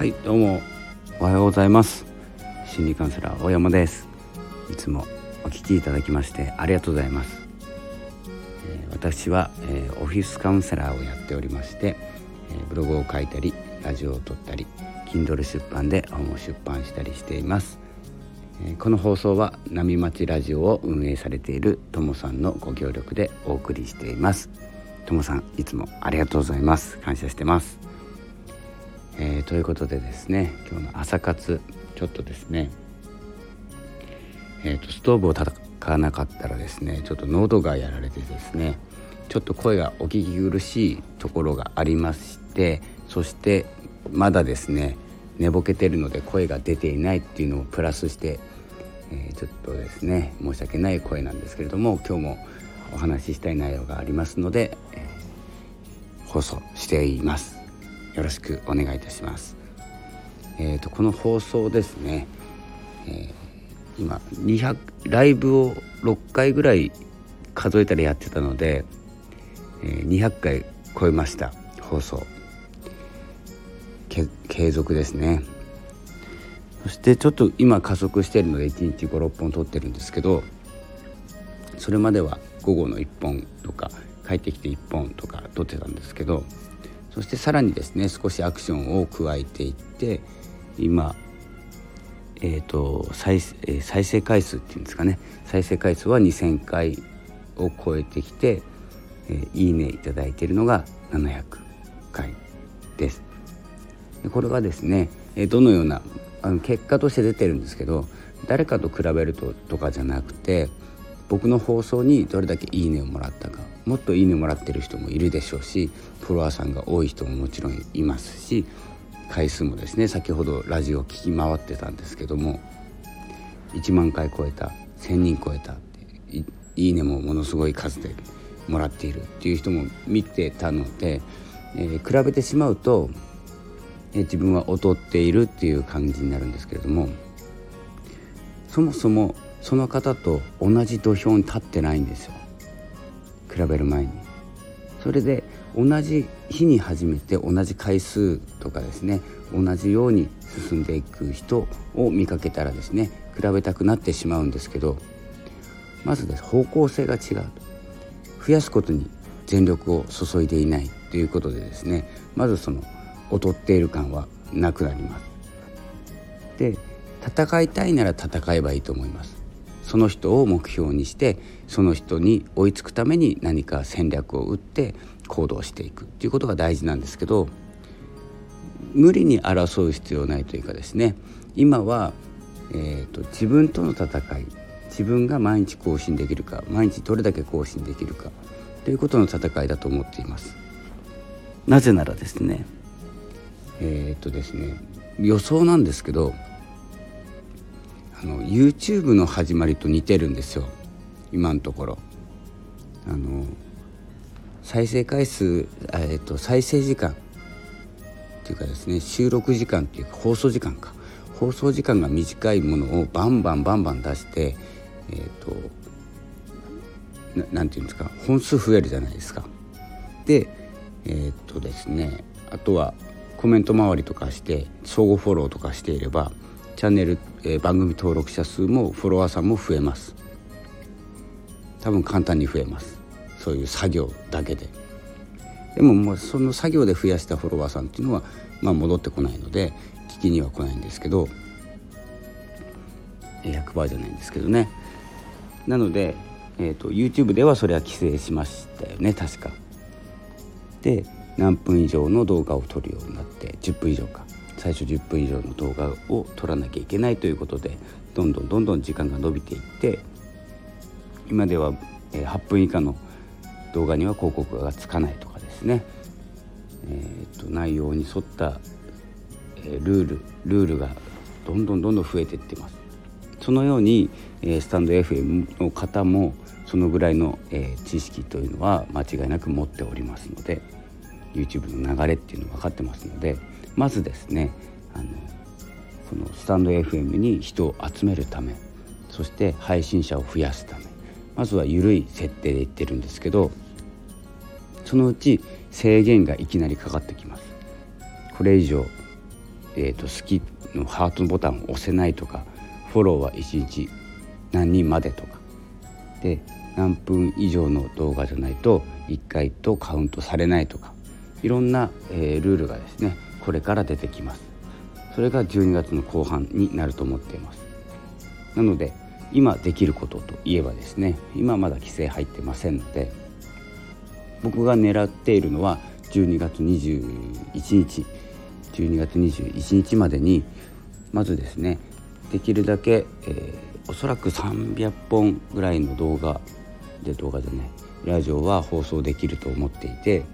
はいどうも。おはようございます。心理カウンセラー大山です。いつもお聞きいただきましてありがとうございます、えー、私は、えー、オフィスカウンセラーをやっておりまして、えー、ブログを書いたりラジオを撮ったり Kindle 出版で本を出版したりしています。この放送は波町ラジオを運営されているともさんのご協力でお送りしています。ともさんいつもありがとうございます。感謝してます。えー、ということでですね今日の朝活ちょっとですねえーと、ストーブを叩かなかったらですねちょっと喉がやられてですねちょっと声がお聞き苦しいところがありましてそしてまだですね寝ぼけてるので声が出ていないっていうのをプラスして、えー、ちょっとですね申し訳ない声なんですけれども今日もお話ししたい内容がありますので、えー、放送しています。よろしくお願いいたします。えーと、この放送ですね、えー、今200ライブを6回ぐらい数えたらやってたので、えー、200回超えました放送継続ですねそしてちょっと今加速してるので1日56本撮ってるんですけどそれまでは午後の1本とか帰ってきて1本とか撮ってたんですけどそしてさらにですね少しアクションを加えていって今えーと、再再生回数っていうんですかね再生回数は2,000回を超えてきて、えー、いいねいいているのが700回です。でこれはですね、え、どのようなあの結果として出てるんですけど誰かと比べるととかじゃなくて僕の放送にどれだけいいねをもらったかもっといいねもらってる人もいるでしょうしフォロワーさんが多い人ももちろんいますし回数もですね先ほどラジオを聞き回ってたんですけども1万回超えた1,000人超えたっていいねもものすごい数でもらっているっていう人も見てたので、えー、比べてしまうと、えー、自分は劣っているっていう感じになるんですけれどもそもそもその方と同じ土俵に立ってないんですよ。比べる前に。それで同じ日に始めて同じ回数とかですね同じように進んでいく人を見かけたらですね比べたくなってしまうんですけどまずです方向性が違う増やすことに全力を注いでいないということでですねまずその劣っている感はなくなります。で戦いたいなら戦えばいいと思います。その人を目標にしてその人に追いつくために何か戦略を打って行動していくっていうことが大事なんですけど無理に争う必要ないというかですね今は、えーと、自分との戦い自分が毎日更新できるか毎日どれだけ更新できるかということの戦いだと思っています。なぜならですねえっ、とですね予想なんですけどあの YouTube の始まりと似てるんですよ今のところ。あの再生回数、えーと、再生時間っていうかですね収録時間っていうか放送時間か放送時間が短いものをバンバンバンバン出してえっ、ー、と何て言うんですか本数増えるじゃないですか。でえっ、とですねあとはコメント周りとかして相互フォローとかしていればチャンネル、えー、番組登録者数もフォロワーさんも増えます。多分簡単に増えます。そういう作業だけで。でももうその作業で増やしたフォロワーさんっていうのは、まあ、戻ってこないので聞きには来ないんですけど100%じゃないんですけどね。なので、えーと、YouTube ではそれは規制しましたよね確か。で何分以上の動画を撮るようになって10分以上か。最初10分以上の動画を撮らなきゃいけないということでどんどんどんどん時間が伸びていって今では8分以下の動画には広告がつかないとかですね、えー、と内容に沿った、えルールルールがどんどんどんどん増えていってます。そのように、えスタンド FM の方もそのぐらいの、え知識というのは間違いなく持っておりますので YouTube の流れっていうの分かってますのでまずですねあのそのスタンド FM に人を集めるためそして配信者を増やすためまずは緩い設定で言ってるんですけどそのうち制限がいきなりかかってきます。これ以上えーと、好きのハートボタンを押せないとかフォローは1日何人までとかで何分以上の動画じゃないと1回とカウントされないとかいろんな、えー、ルールがですねこれから出てきます。それが12月の後半になると思っています。なので今できることといえばですね今まだ規制入ってませんので僕が狙っているのは12月21日12月21日までにまずですねできるだけ、えー、おそらく300本ぐらいの動画で動画でねラジオは放送できると思っていて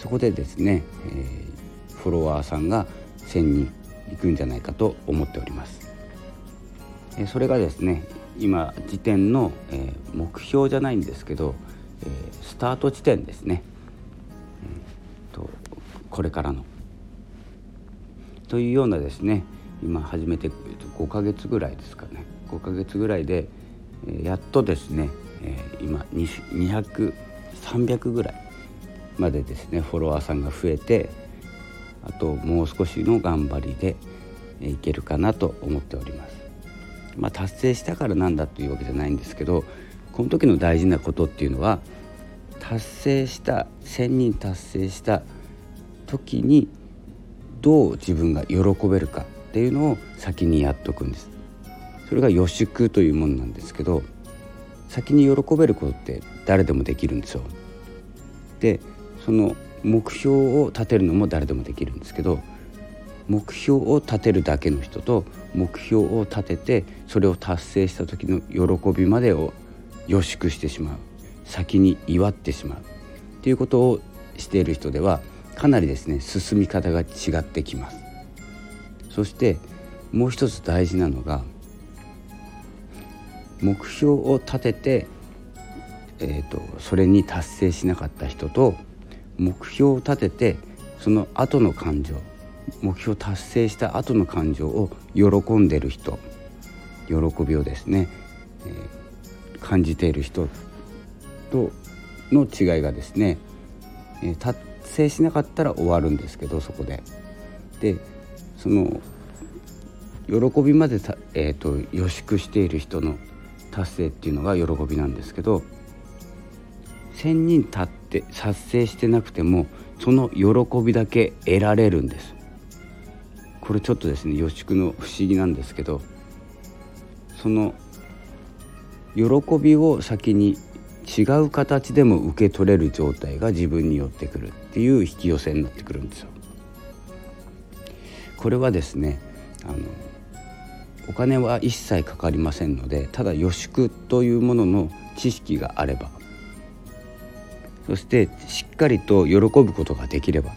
そこでですね、えー、フォロワーさんが1,000人いくんじゃないかと思っております。それがですね今時点の、目標じゃないんですけど、スタート地点ですね、と、これからの。というようなですね今始めて5ヶ月ぐらいですかね5ヶ月ぐらいで、やっとですね、今200300ぐらいまでですねフォロワーさんが増えてあともう少しの頑張りでいけるかなと思っております。まあ、達成したからなんだというわけじゃないんですけどこの時の大事なことっていうのは達成した1,000人達成した時にどう自分が喜べるかっていうのを先にやっとくんです。それが予祝というものなんですけど先に喜べることって誰でもできるんですよ。でその目標を立てるのも誰でもできるんですけど目標を立てるだけの人と目標を立ててそれを達成した時の喜びまでを予祝してしまう。先に祝ってしまう。っていうことをしている人ではかなりですね進み方が違ってきます。そしてもう一つ大事なのが目標を立てて、えーと、とそれに達成しなかった人と目標を立ててその後の感情目標達成した後の感情を喜んでる人喜びをですね、えー、感じている人との違いがですね、えー、達成しなかったら終わるんですけどそこで。でその喜びまでた、えーと、予祝している人の達成っていうのが喜びなんですけど1,000人たって達成してなくてもその喜びだけ得られるんですこれちょっとですね予祝の不思議なんですけどその喜びを先に違う形でも受け取れる状態が自分に寄ってくるっていう引き寄せになってくるんですよ。これはですねあのお金は一切かかりませんのでただ予祝というものの知識があればそしてしっかりと喜ぶことができれば。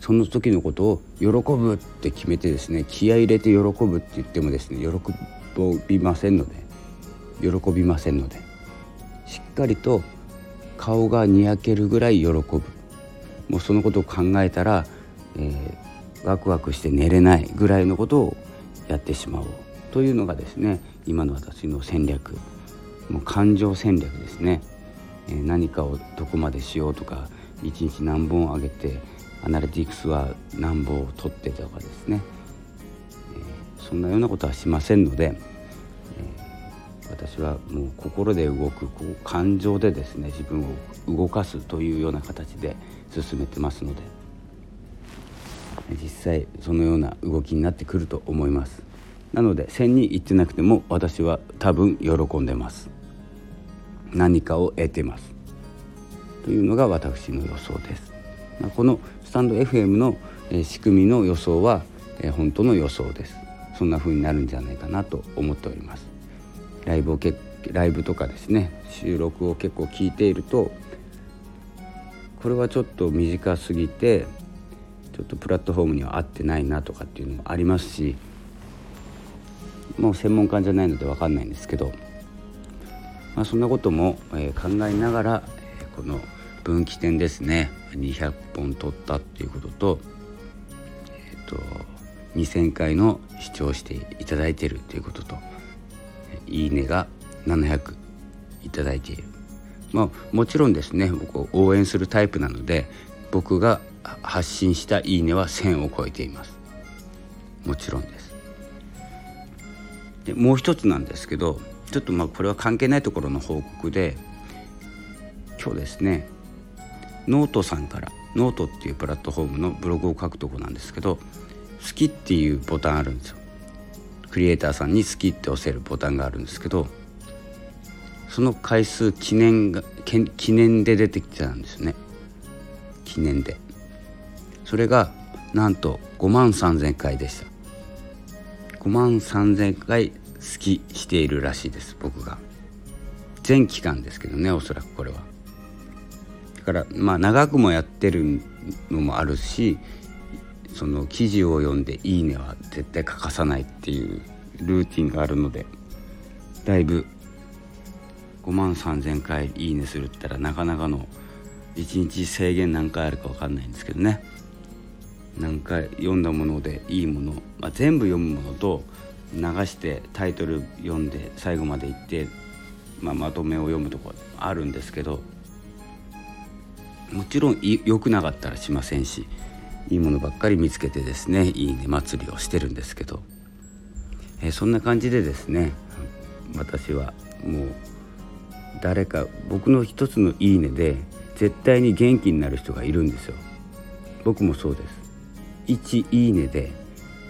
その時のことを喜ぶって決めてですね気合入れて喜ぶって言ってもですね喜びませんので。喜びませんので。しっかりと顔がにやけるぐらい喜ぶ。もうそのことを考えたら、えー、ワクワクして寝れないぐらいのことをやってしまおう。というのがですね今の私の戦略。もう感情戦略ですね、え、何かをどこまでしようとか一日何本あげてアナリティクスは何本を取ってとかですね、え、そんなようなことはしませんので、え、私はもう心で動くこう感情でですね自分を動かすというような形で進めてますので。実際そのような動きになってくると思います。なので1000に行ってなくても私は多分喜んでます。何かを得てます。というのが私の予想です。このスタンド FM の仕組みの予想は本当の予想です。そんな風になるんじゃないかなと思っております。ライブをけライブとかですね収録を結構聞いているとこれはちょっと短すぎてちょっとプラットフォームには合ってないなとかっていうのもありますしもう専門家じゃないので分かんないんですけど、まあ、そんなことも、え考えながらこの「分岐点ですね。200本取ったっていうことと,、えーと、2,000回の視聴していただいているということといいねが700いただいている、まあ、もちろんですね僕を応援するタイプなので僕が発信したいいねは1000を超えています。もちろんです。でもう一つなんですけどちょっとまあこれは関係ないところの報告で今日ですね。ノートさんからノートっていうプラットフォームのブログを書くとこなんですけど「好き」っていうボタンあるんですよ。クリエイターさんに「好き」って押せるボタンがあるんですけどその回数記念が記念で出てきてたんですね。記念で。それがなんと5万3,000回でした。5万3,000回好きしているらしいです僕が。全期間ですけどねおそらくこれは。だからまあ長くもやってるのもあるしその記事を読んで「いいね」は絶対欠かさないっていうルーティンがあるのでだいぶ5万3,000回「いいね」するったらなかなかの1日制限何回あるか分かんないんですけどね。何回読んだものでいいもの、まあ、全部読むものと流してタイトル読んで最後まで行って、まあ、まとめを読むとこあるんですけどもちろん良くなかったらしませんしいいものばっかり見つけてですねいいね祭りをしてるんですけど、えー、そんな感じでですね私はもう誰か僕の一つの「いいね」で絶対に元気になる人がいるんですよ。僕もそうです。1いいねで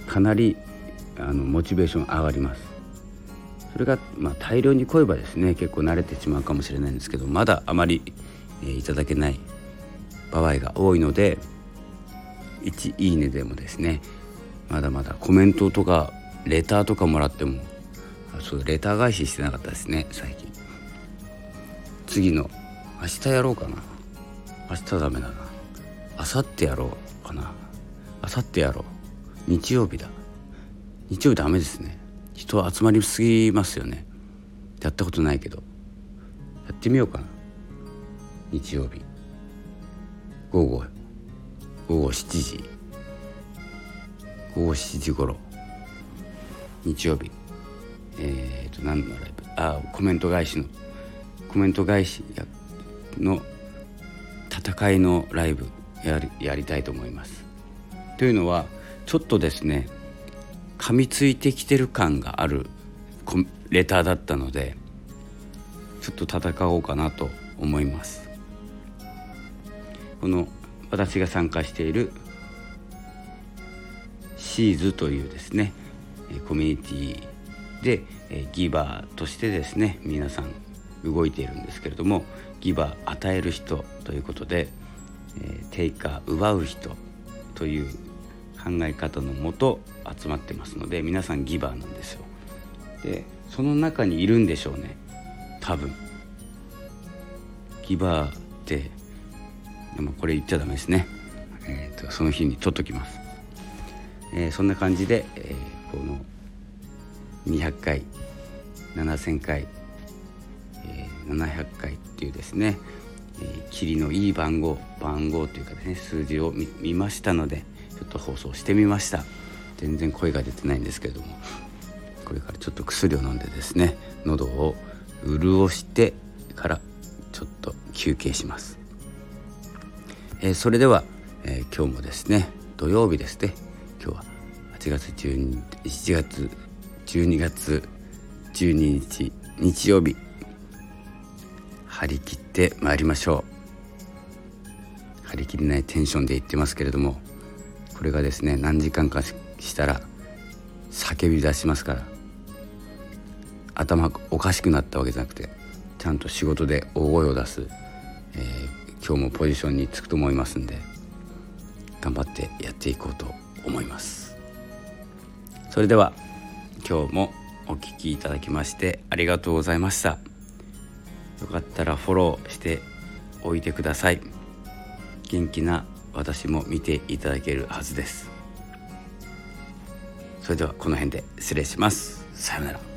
かなりあのモチベーション上がります。それが、まあ、大量に来ればですね結構慣れてしまうかもしれないんですけどまだあまり、えー、いただけない場合が多いので1いいねでもですねまだまだコメントとかレターとかもらってもそうレター返ししてなかったですね最近。次の明日やろうかな。明日ダメだな。明後日やろうかな。明後日やろう。日曜日だ。日曜日ダメですね。人集まりすぎますよね。やったことないけど。やってみようかな。日曜日。午後。午後7時。午後7時頃。日曜日。えっ、ー、と何のライブあコメント返しの。コメント返しの戦いのライブやりやりたいと思います。というのはちょっとですね噛みついてきてる感があるレターだったのでちょっと戦おうかなと思います。この私が参加しているシーズというですねコミュニティでギバーとしてですね皆さん動いているんですけれどもギバー与える人ということで、えー、テイカー奪う人という考え方のもと集まってますので皆さんギバーなんですよ。でその中にいるんでしょうね多分。ギバーってでもこれ言っちゃダメですね。えーと、その日に取っときます。えー、そんな感じで、えー、この200回7,000回700回っていうですね、えー、霧のいい番号番号というかですね数字を見ましたのでちょっと放送してみました。全然声が出てないんですけれども。これからちょっと薬を飲んでですね喉を潤してからちょっと休憩します、えー、それでは、えー、今日もですね土曜日ですね。今日は8月12 7月12月12日日曜日。張り切ってまいりましょう。張り切れないテンションで言ってますけれども。これがですね何時間かしたら叫び出しますから。頭おかしくなったわけじゃなくてちゃんと仕事で大声を出す、えー、今日もポジションにつくと思いますんで頑張ってやっていこうと思います。それでは今日もお聴きいただきましてありがとうございました。よかったらフォローしておいてください。元気な私も見ていただけるはずです。それではこの辺で失礼します。さようなら。